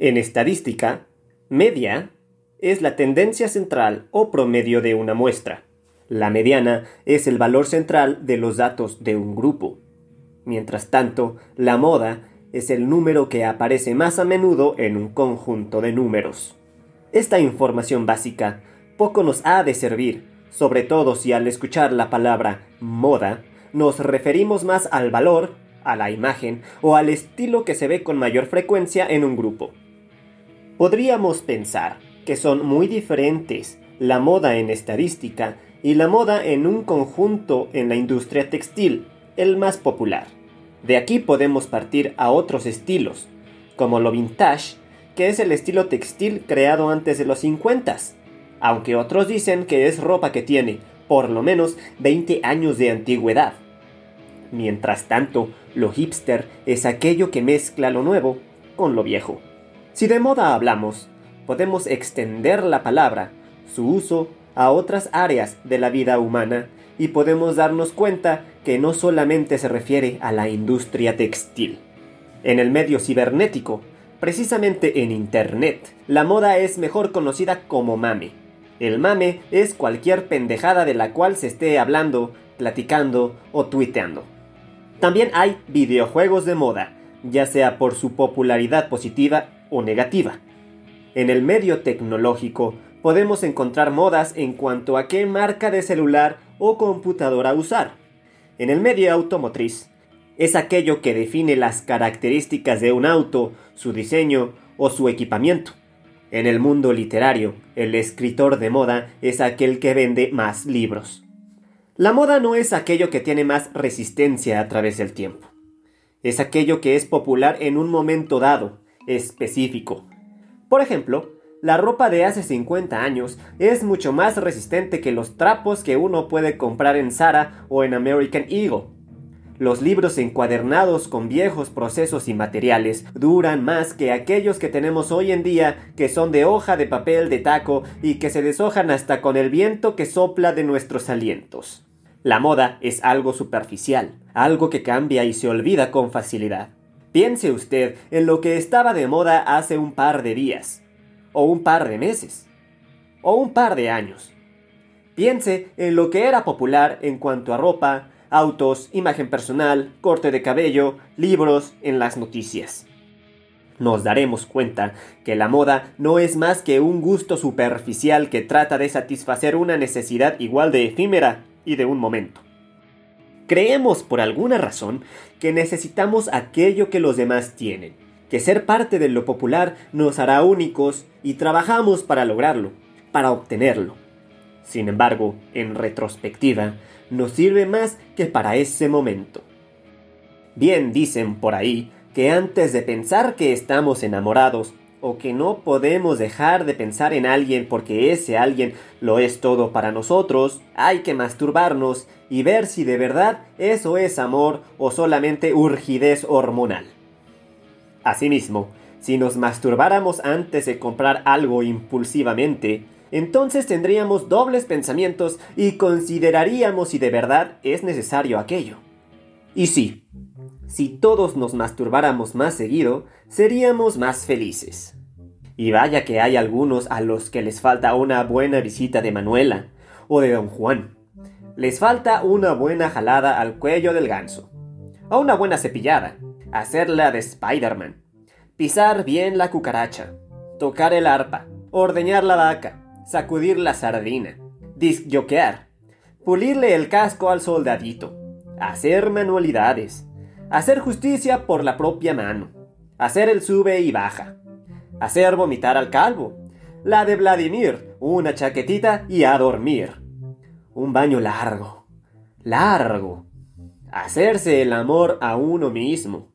En estadística, media es la tendencia central o promedio de una muestra. La mediana es el valor central de los datos de un grupo. Mientras tanto, la moda es el número que aparece más a menudo en un conjunto de números. Esta información básica poco nos ha de servir, sobre todo si al escuchar la palabra moda nos referimos más al valor, a la imagen o al estilo que se ve con mayor frecuencia en un grupo. Podríamos pensar que son muy diferentes la moda en estadística y la moda en un conjunto en la industria textil, el más popular. De aquí podemos partir a otros estilos, como lo vintage, que es el estilo textil creado antes de los 50, aunque otros dicen que es ropa que tiene por lo menos 20 años de antigüedad. Mientras tanto, lo hipster es aquello que mezcla lo nuevo con lo viejo. Si de moda hablamos, podemos extender la palabra, su uso, a otras áreas de la vida humana y podemos darnos cuenta que no solamente se refiere a la industria textil. En el medio cibernético, precisamente en Internet, la moda es mejor conocida como mame. El mame es cualquier pendejada de la cual se esté hablando, platicando o tuiteando. También hay videojuegos de moda, ya sea por su popularidad positiva o negativa. En el medio tecnológico podemos encontrar modas en cuanto a qué marca de celular o computadora usar. En el medio automotriz es aquello que define las características de un auto, su diseño o su equipamiento. En el mundo literario, el escritor de moda es aquel que vende más libros. La moda no es aquello que tiene más resistencia a través del tiempo. Es aquello que es popular en un momento dado, específico. Por ejemplo, la ropa de hace 50 años es mucho más resistente que los trapos que uno puede comprar en Zara o en American Eagle. Los libros encuadernados con viejos procesos y materiales duran más que aquellos que tenemos hoy en día que son de hoja de papel de taco y que se deshojan hasta con el viento que sopla de nuestros alientos. La moda es algo superficial, algo que cambia y se olvida con facilidad. Piense usted en lo que estaba de moda hace un par de días, o un par de meses, o un par de años. Piense en lo que era popular en cuanto a ropa, autos, imagen personal, corte de cabello, libros, en las noticias. Nos daremos cuenta que la moda no es más que un gusto superficial que trata de satisfacer una necesidad igual de efímera y de un momento. Creemos por alguna razón que necesitamos aquello que los demás tienen, que ser parte de lo popular nos hará únicos y trabajamos para lograrlo, para obtenerlo. Sin embargo, en retrospectiva, nos sirve más que para ese momento. Bien dicen por ahí que antes de pensar que estamos enamorados, o que no podemos dejar de pensar en alguien porque ese alguien lo es todo para nosotros, hay que masturbarnos y ver si de verdad eso es amor o solamente urgidez hormonal. Asimismo, si nos masturbáramos antes de comprar algo impulsivamente, entonces tendríamos dobles pensamientos y consideraríamos si de verdad es necesario aquello. Y sí, si todos nos masturbáramos más seguido, seríamos más felices. Y vaya que hay algunos a los que les falta una buena visita de Manuela o de Don Juan. Les falta una buena jalada al cuello del ganso. O una buena cepillada. Hacerla de Spider-Man. Pisar bien la cucaracha. Tocar el arpa. Ordeñar la vaca. Sacudir la sardina. Disjoquear. Pulirle el casco al soldadito. Hacer manualidades hacer justicia por la propia mano, hacer el sube y baja, hacer vomitar al calvo, la de Vladimir, una chaquetita y a dormir, un baño largo, largo, hacerse el amor a uno mismo,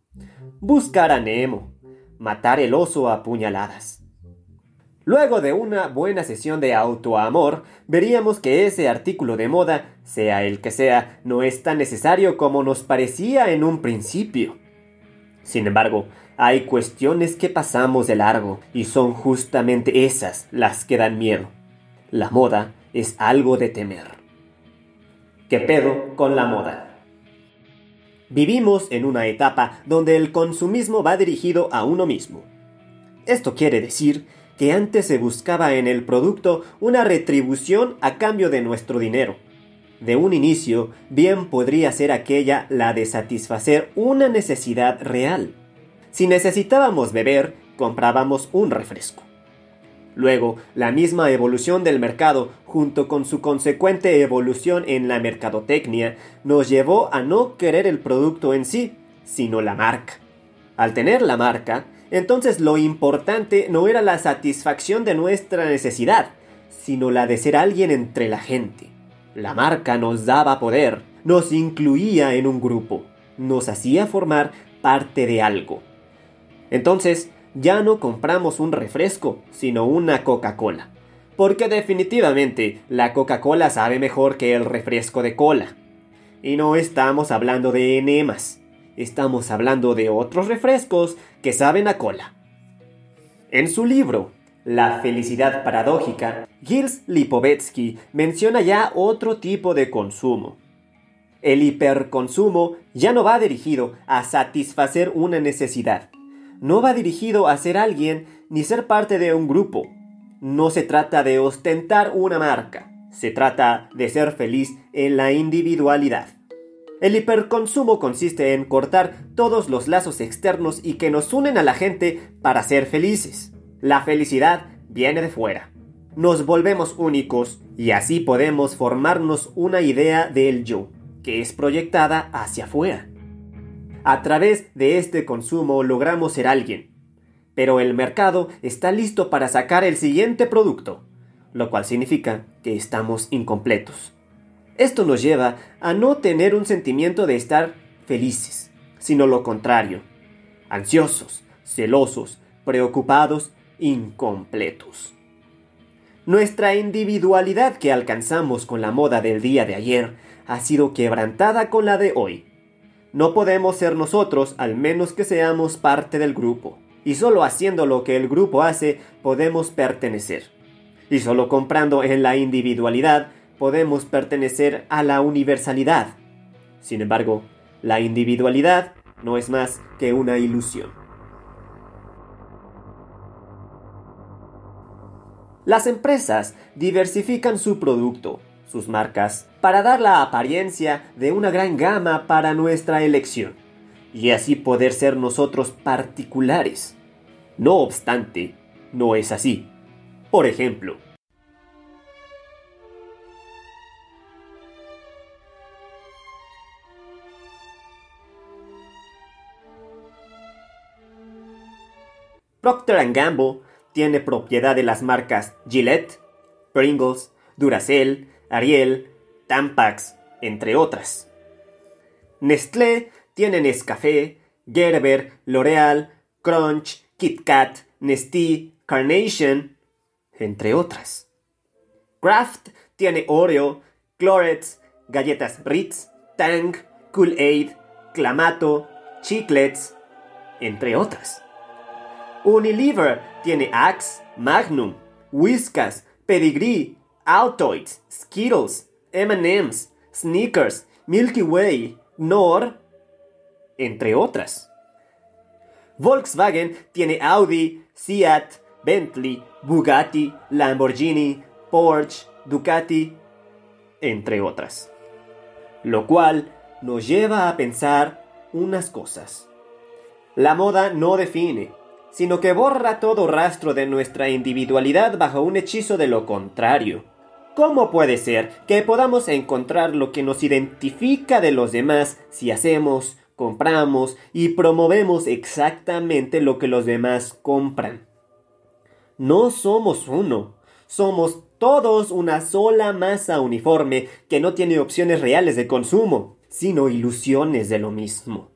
buscar a Nemo, matar el oso a puñaladas. Luego de una buena sesión de autoamor, veríamos que ese artículo de moda, sea el que sea, no es tan necesario como nos parecía en un principio. Sin embargo, hay cuestiones que pasamos de largo y son justamente esas las que dan miedo. La moda es algo de temer. ¿Qué pedo con la moda? Vivimos en una etapa donde el consumismo va dirigido a uno mismo. Esto quiere decir que antes se buscaba en el producto una retribución a cambio de nuestro dinero. De un inicio, bien podría ser aquella la de satisfacer una necesidad real. Si necesitábamos beber, comprábamos un refresco. Luego, la misma evolución del mercado, junto con su consecuente evolución en la mercadotecnia, nos llevó a no querer el producto en sí, sino la marca. Al tener la marca, entonces lo importante no era la satisfacción de nuestra necesidad, sino la de ser alguien entre la gente. La marca nos daba poder, nos incluía en un grupo, nos hacía formar parte de algo. Entonces, ya no compramos un refresco, sino una Coca-Cola. Porque definitivamente la Coca-Cola sabe mejor que el refresco de cola. Y no estamos hablando de enemas, estamos hablando de otros refrescos que saben a cola. En su libro, La felicidad paradójica, Gils Lipovetsky menciona ya otro tipo de consumo. El hiperconsumo ya no va dirigido a satisfacer una necesidad. No va dirigido a ser alguien ni ser parte de un grupo. No se trata de ostentar una marca. Se trata de ser feliz en la individualidad. El hiperconsumo consiste en cortar todos los lazos externos y que nos unen a la gente para ser felices. La felicidad viene de fuera. Nos volvemos únicos y así podemos formarnos una idea del yo, que es proyectada hacia afuera. A través de este consumo logramos ser alguien, pero el mercado está listo para sacar el siguiente producto, lo cual significa que estamos incompletos. Esto nos lleva a no tener un sentimiento de estar felices, sino lo contrario, ansiosos, celosos, preocupados, incompletos. Nuestra individualidad que alcanzamos con la moda del día de ayer ha sido quebrantada con la de hoy. No podemos ser nosotros al menos que seamos parte del grupo, y solo haciendo lo que el grupo hace podemos pertenecer. Y solo comprando en la individualidad podemos pertenecer a la universalidad. Sin embargo, la individualidad no es más que una ilusión. Las empresas diversifican su producto, sus marcas, para dar la apariencia de una gran gama para nuestra elección, y así poder ser nosotros particulares. No obstante, no es así. Por ejemplo, Procter Gamble tiene propiedad de las marcas Gillette, Pringles, Duracell, Ariel, Tampax, entre otras. Nestlé tiene Nescafé, Gerber, L'Oreal, Crunch, Kit Kat, Nestlé, Carnation, entre otras. Kraft tiene Oreo, Clorets, galletas Ritz, Tang, Kool-Aid, Clamato, Chiclets, entre otras. Unilever tiene Axe, Magnum, Whiskas, Pedigree, Altoids, Skittles, M&M's, Snickers, Milky Way, Nor, entre otras. Volkswagen tiene Audi, Seat, Bentley, Bugatti, Lamborghini, Porsche, Ducati, entre otras. Lo cual nos lleva a pensar unas cosas. La moda no define, sino que borra todo rastro de nuestra individualidad bajo un hechizo de lo contrario. ¿Cómo puede ser que podamos encontrar lo que nos identifica de los demás si hacemos, compramos y promovemos exactamente lo que los demás compran? No somos uno, somos todos una sola masa uniforme que no tiene opciones reales de consumo, sino ilusiones de lo mismo.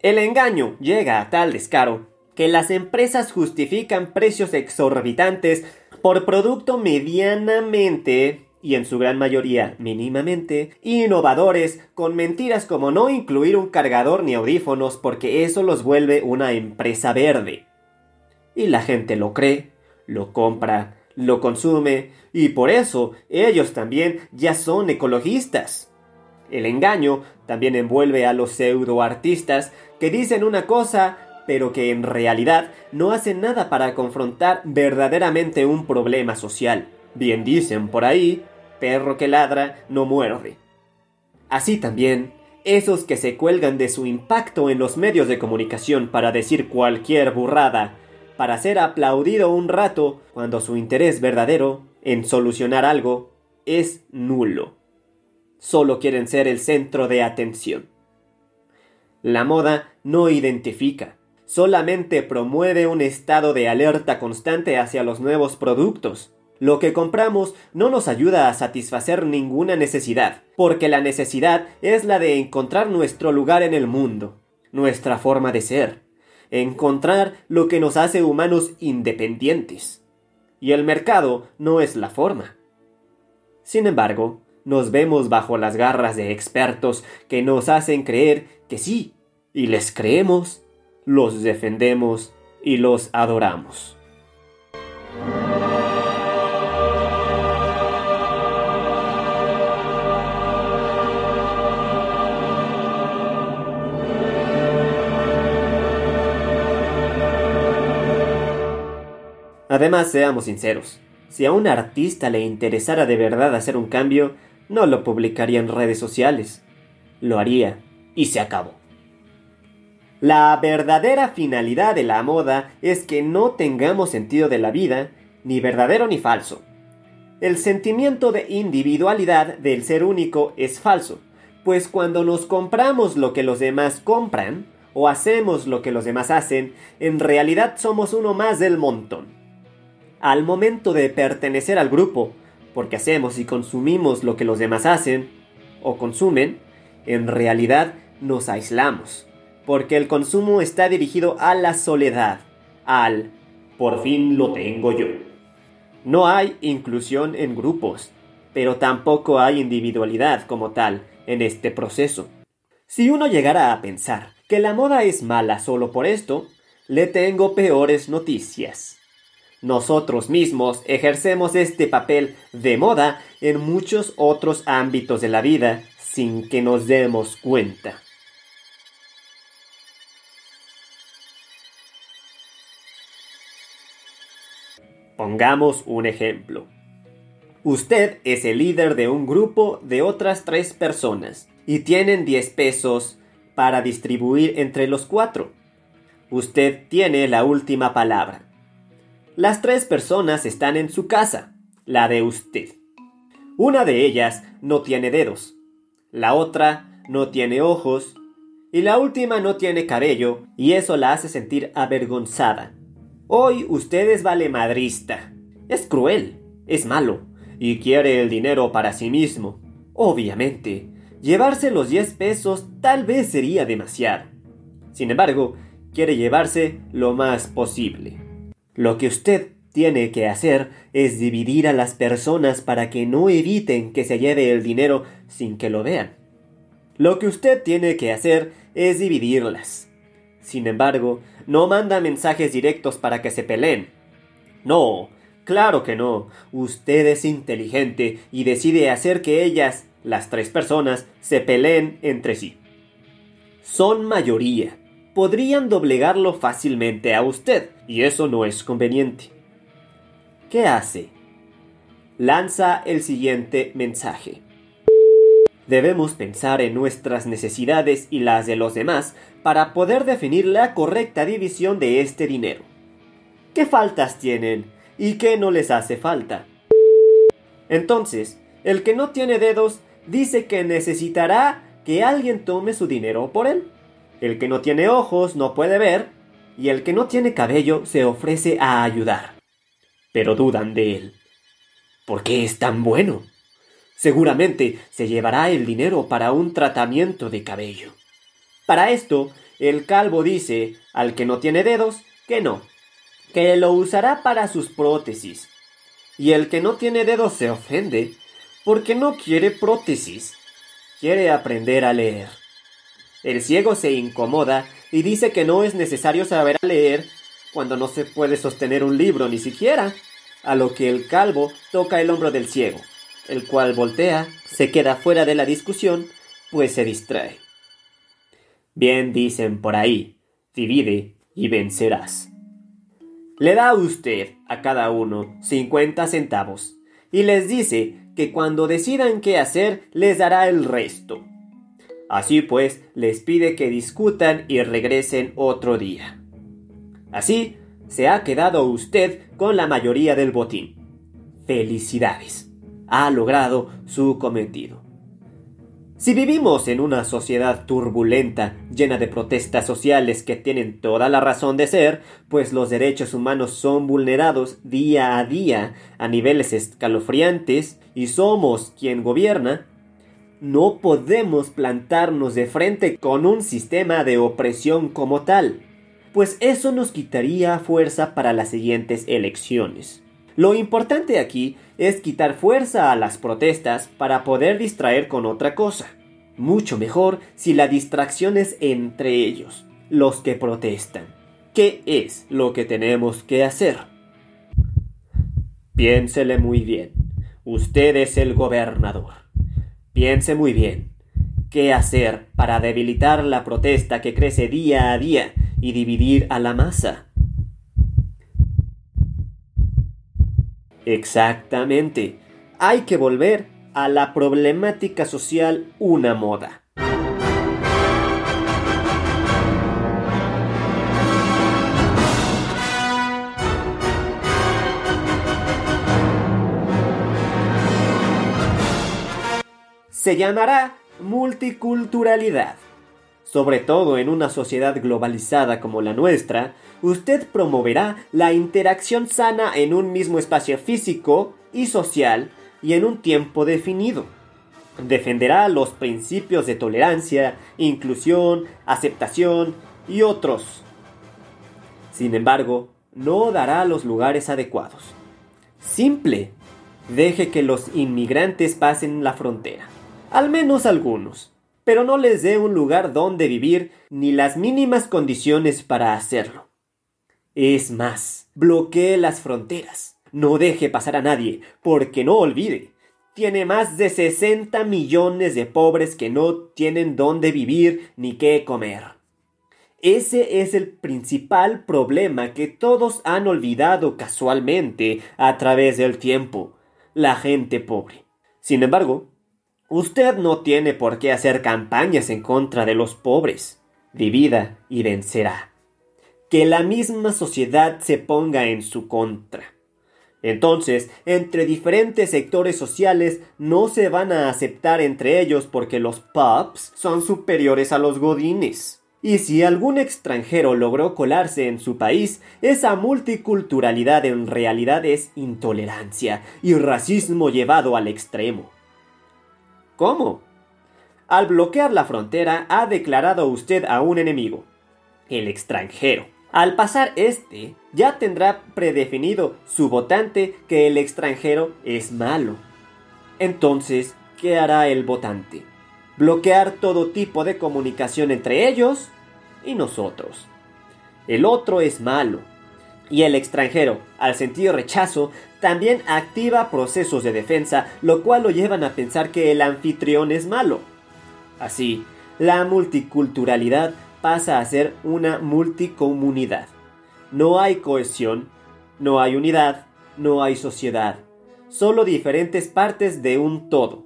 El engaño llega a tal descaro que las empresas justifican precios exorbitantes por producto medianamente y en su gran mayoría mínimamente, innovadores con mentiras como no incluir un cargador ni audífonos porque eso los vuelve una empresa verde. Y la gente lo cree, lo compra, lo consume y por eso ellos también ya son ecologistas. El engaño también envuelve a los pseudoartistas que dicen una cosa pero que en realidad no hacen nada para confrontar verdaderamente un problema social. Bien dicen por ahí perro que ladra no muerde. Así también, esos que se cuelgan de su impacto en los medios de comunicación para decir cualquier burrada, para ser aplaudido un rato cuando su interés verdadero en solucionar algo es nulo. Solo quieren ser el centro de atención. La moda no identifica, solamente promueve un estado de alerta constante hacia los nuevos productos, lo que compramos no nos ayuda a satisfacer ninguna necesidad, porque la necesidad es la de encontrar nuestro lugar en el mundo, nuestra forma de ser, encontrar lo que nos hace humanos independientes. Y el mercado no es la forma. Sin embargo, nos vemos bajo las garras de expertos que nos hacen creer que sí, y les creemos, los defendemos y los adoramos. Además, seamos sinceros, si a un artista le interesara de verdad hacer un cambio, no lo publicaría en redes sociales. Lo haría y se acabó. La verdadera finalidad de la moda es que no tengamos sentido de la vida, ni verdadero ni falso. El sentimiento de individualidad del ser único es falso, pues cuando nos compramos lo que los demás compran, o hacemos lo que los demás hacen, en realidad somos uno más del montón al momento de pertenecer al grupo, porque hacemos y consumimos lo que los demás hacen o consumen, en realidad nos aislamos, porque el consumo está dirigido a la soledad, al por fin lo tengo yo. No hay inclusión en grupos, pero tampoco hay individualidad como tal en este proceso. Si uno llegara a pensar que la moda es mala solo por esto, le tengo peores noticias. Nosotros mismos ejercemos este papel de moda en muchos otros ámbitos de la vida sin que nos demos cuenta. Pongamos un ejemplo. Usted es el líder de un grupo de otras tres personas y tienen 10 pesos para distribuir entre los cuatro. Usted tiene la última palabra. Las tres personas están en su casa, la de usted. Una de ellas no tiene dedos, la otra no tiene ojos y la última no tiene cabello y eso la hace sentir avergonzada. Hoy usted es valemadrista. Es cruel, es malo y quiere el dinero para sí mismo. Obviamente, llevarse los 10 pesos tal vez sería demasiado. Sin embargo, quiere llevarse lo más posible. Lo que usted tiene que hacer es dividir a las personas para que no eviten que se lleve el dinero sin que lo vean. Lo que usted tiene que hacer es dividirlas. Sin embargo, no manda mensajes directos para que se peleen. No, claro que no. Usted es inteligente y decide hacer que ellas, las tres personas, se peleen entre sí. Son mayoría podrían doblegarlo fácilmente a usted, y eso no es conveniente. ¿Qué hace? Lanza el siguiente mensaje. Debemos pensar en nuestras necesidades y las de los demás para poder definir la correcta división de este dinero. ¿Qué faltas tienen y qué no les hace falta? Entonces, el que no tiene dedos dice que necesitará que alguien tome su dinero por él. El que no tiene ojos no puede ver, y el que no tiene cabello se ofrece a ayudar. Pero dudan de él. ¿Por qué es tan bueno? Seguramente se llevará el dinero para un tratamiento de cabello. Para esto, el calvo dice al que no tiene dedos que no, que lo usará para sus prótesis. Y el que no tiene dedos se ofende porque no quiere prótesis, quiere aprender a leer. El ciego se incomoda y dice que no es necesario saber leer cuando no se puede sostener un libro ni siquiera, a lo que el calvo toca el hombro del ciego, el cual voltea, se queda fuera de la discusión, pues se distrae. Bien dicen por ahí, divide y vencerás. Le da a usted a cada uno 50 centavos y les dice que cuando decidan qué hacer les dará el resto. Así pues, les pide que discutan y regresen otro día. Así, se ha quedado usted con la mayoría del botín. Felicidades. Ha logrado su cometido. Si vivimos en una sociedad turbulenta, llena de protestas sociales que tienen toda la razón de ser, pues los derechos humanos son vulnerados día a día a niveles escalofriantes y somos quien gobierna, no podemos plantarnos de frente con un sistema de opresión como tal, pues eso nos quitaría fuerza para las siguientes elecciones. Lo importante aquí es quitar fuerza a las protestas para poder distraer con otra cosa. Mucho mejor si la distracción es entre ellos, los que protestan. ¿Qué es lo que tenemos que hacer? Piénsele muy bien. Usted es el gobernador. Piense muy bien. ¿Qué hacer para debilitar la protesta que crece día a día y dividir a la masa? Exactamente. Hay que volver a la problemática social una moda. Se llamará multiculturalidad. Sobre todo en una sociedad globalizada como la nuestra, usted promoverá la interacción sana en un mismo espacio físico y social y en un tiempo definido. Defenderá los principios de tolerancia, inclusión, aceptación y otros. Sin embargo, no dará los lugares adecuados. Simple. Deje que los inmigrantes pasen la frontera. Al menos algunos. Pero no les dé un lugar donde vivir ni las mínimas condiciones para hacerlo. Es más, bloquee las fronteras. No deje pasar a nadie, porque no olvide, tiene más de 60 millones de pobres que no tienen dónde vivir ni qué comer. Ese es el principal problema que todos han olvidado casualmente a través del tiempo, la gente pobre. Sin embargo, usted no tiene por qué hacer campañas en contra de los pobres. Divida y vencerá que la misma sociedad se ponga en su contra. Entonces, entre diferentes sectores sociales no se van a aceptar entre ellos porque los pubs son superiores a los godines. Y si algún extranjero logró colarse en su país, esa multiculturalidad en realidad es intolerancia y racismo llevado al extremo. ¿Cómo? Al bloquear la frontera ha declarado usted a un enemigo, el extranjero. Al pasar este, ya tendrá predefinido su votante que el extranjero es malo. Entonces, ¿qué hará el votante? Bloquear todo tipo de comunicación entre ellos y nosotros. El otro es malo. Y el extranjero, al sentir rechazo, también activa procesos de defensa, lo cual lo llevan a pensar que el anfitrión es malo. Así, la multiculturalidad pasa a ser una multicomunidad. No hay cohesión, no hay unidad, no hay sociedad, solo diferentes partes de un todo.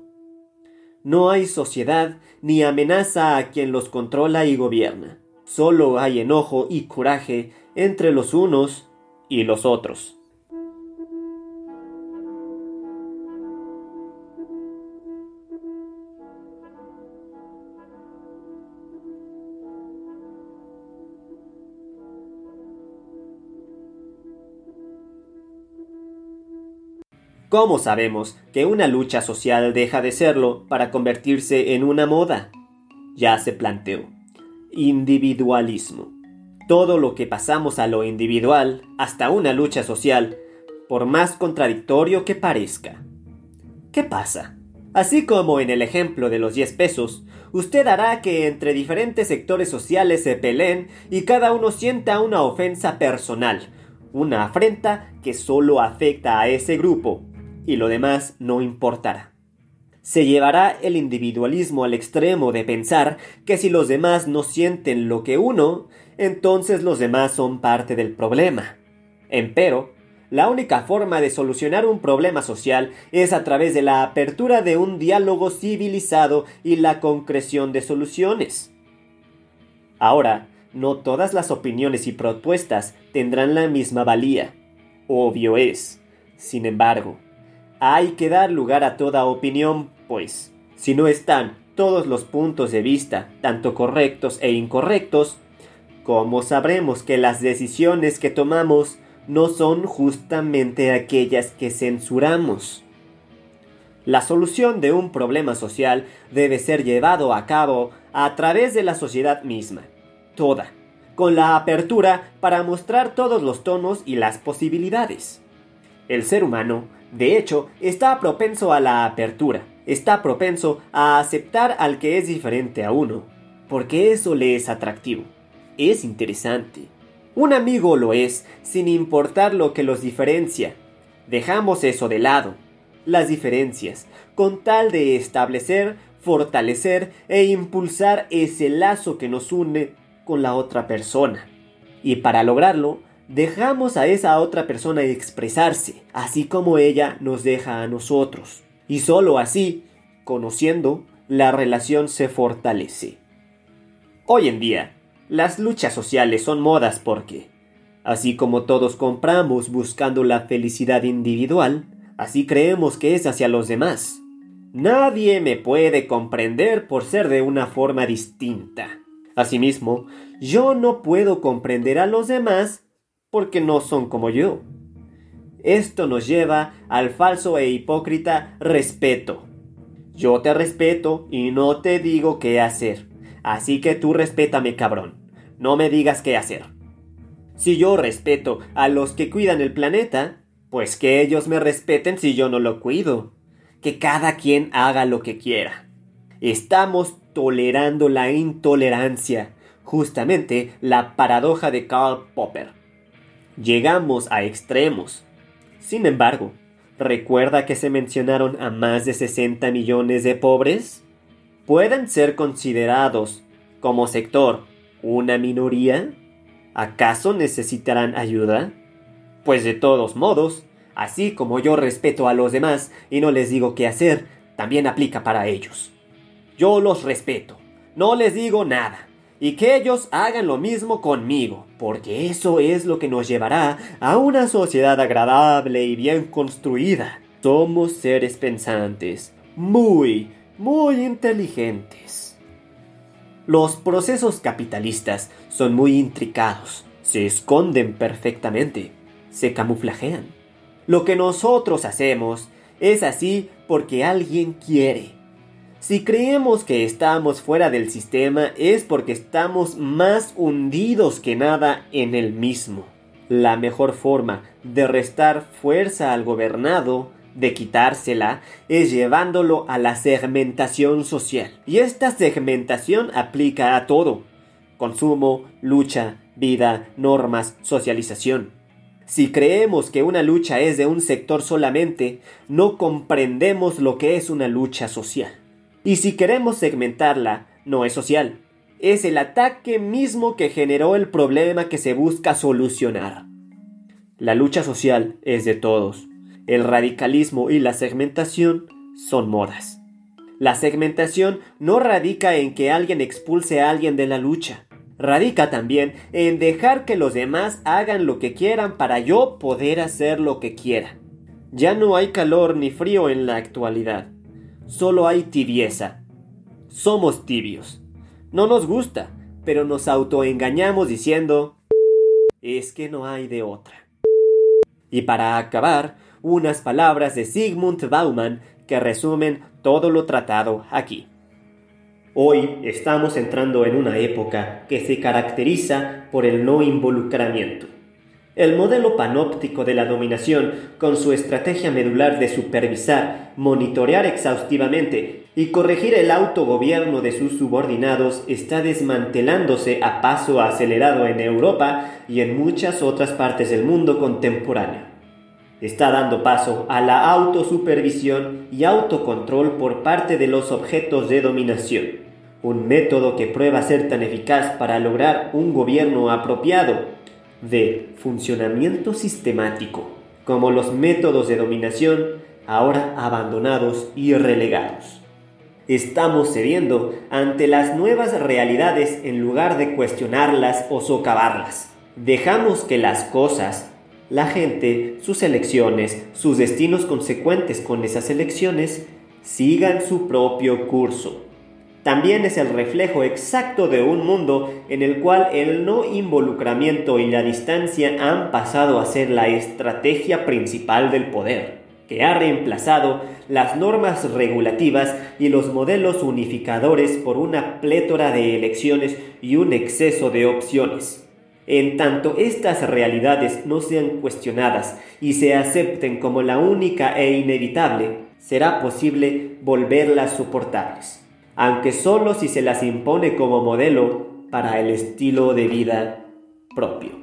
No hay sociedad ni amenaza a quien los controla y gobierna. Solo hay enojo y coraje entre los unos y los otros. ¿Cómo sabemos que una lucha social deja de serlo para convertirse en una moda? Ya se planteó. Individualismo. Todo lo que pasamos a lo individual, hasta una lucha social, por más contradictorio que parezca. ¿Qué pasa? Así como en el ejemplo de los 10 pesos, usted hará que entre diferentes sectores sociales se peleen y cada uno sienta una ofensa personal, una afrenta que solo afecta a ese grupo, y lo demás no importará. Se llevará el individualismo al extremo de pensar que si los demás no sienten lo que uno, entonces los demás son parte del problema. Empero, la única forma de solucionar un problema social es a través de la apertura de un diálogo civilizado y la concreción de soluciones. Ahora, no todas las opiniones y propuestas tendrán la misma valía. Obvio es. Sin embargo, hay que dar lugar a toda opinión, pues, si no están todos los puntos de vista, tanto correctos e incorrectos, ¿cómo sabremos que las decisiones que tomamos no son justamente aquellas que censuramos. La solución de un problema social debe ser llevado a cabo a través de la sociedad misma, toda, con la apertura para mostrar todos los tonos y las posibilidades. El ser humano, de hecho, está propenso a la apertura, está propenso a aceptar al que es diferente a uno, porque eso le es atractivo, es interesante. Un amigo lo es, sin importar lo que los diferencia. Dejamos eso de lado, las diferencias, con tal de establecer, fortalecer e impulsar ese lazo que nos une con la otra persona. Y para lograrlo, dejamos a esa otra persona expresarse, así como ella nos deja a nosotros. Y solo así, conociendo, la relación se fortalece. Hoy en día, las luchas sociales son modas porque, así como todos compramos buscando la felicidad individual, así creemos que es hacia los demás. Nadie me puede comprender por ser de una forma distinta. Asimismo, yo no puedo comprender a los demás porque no son como yo. Esto nos lleva al falso e hipócrita respeto. Yo te respeto y no te digo qué hacer. Así que tú respétame, cabrón. No me digas qué hacer. Si yo respeto a los que cuidan el planeta, pues que ellos me respeten si yo no lo cuido. Que cada quien haga lo que quiera. Estamos tolerando la intolerancia, justamente la paradoja de Karl Popper. Llegamos a extremos. Sin embargo, ¿recuerda que se mencionaron a más de 60 millones de pobres? Pueden ser considerados como sector una minoría? ¿Acaso necesitarán ayuda? Pues de todos modos, así como yo respeto a los demás y no les digo qué hacer, también aplica para ellos. Yo los respeto, no les digo nada, y que ellos hagan lo mismo conmigo, porque eso es lo que nos llevará a una sociedad agradable y bien construida. Somos seres pensantes, muy, muy inteligentes. Los procesos capitalistas son muy intricados, se esconden perfectamente, se camuflajean. Lo que nosotros hacemos es así porque alguien quiere. Si creemos que estamos fuera del sistema es porque estamos más hundidos que nada en el mismo. La mejor forma de restar fuerza al gobernado de quitársela es llevándolo a la segmentación social. Y esta segmentación aplica a todo. Consumo, lucha, vida, normas, socialización. Si creemos que una lucha es de un sector solamente, no comprendemos lo que es una lucha social. Y si queremos segmentarla, no es social. Es el ataque mismo que generó el problema que se busca solucionar. La lucha social es de todos el radicalismo y la segmentación son modas. La segmentación no radica en que alguien expulse a alguien de la lucha. Radica también en dejar que los demás hagan lo que quieran para yo poder hacer lo que quiera. Ya no hay calor ni frío en la actualidad. Solo hay tibieza. Somos tibios. No nos gusta, pero nos autoengañamos diciendo es que no hay de otra. Y para acabar, unas palabras de Sigmund Bauman que resumen todo lo tratado aquí. Hoy estamos entrando en una época que se caracteriza por el no involucramiento. El modelo panóptico de la dominación, con su estrategia medular de supervisar, monitorear exhaustivamente y corregir el autogobierno de sus subordinados, está desmantelándose a paso acelerado en Europa y en muchas otras partes del mundo contemporáneo. Está dando paso a la autosupervisión y autocontrol por parte de los objetos de dominación, un método que prueba ser tan eficaz para lograr un gobierno apropiado de funcionamiento sistemático, como los métodos de dominación ahora abandonados y relegados. Estamos cediendo ante las nuevas realidades en lugar de cuestionarlas o socavarlas. Dejamos que las cosas la gente, sus elecciones, sus destinos consecuentes con esas elecciones, sigan su propio curso. También es el reflejo exacto de un mundo en el cual el no involucramiento y la distancia han pasado a ser la estrategia principal del poder, que ha reemplazado las normas regulativas y los modelos unificadores por una plétora de elecciones y un exceso de opciones. En tanto estas realidades no sean cuestionadas y se acepten como la única e inevitable, será posible volverlas soportables, aunque solo si se las impone como modelo para el estilo de vida propio.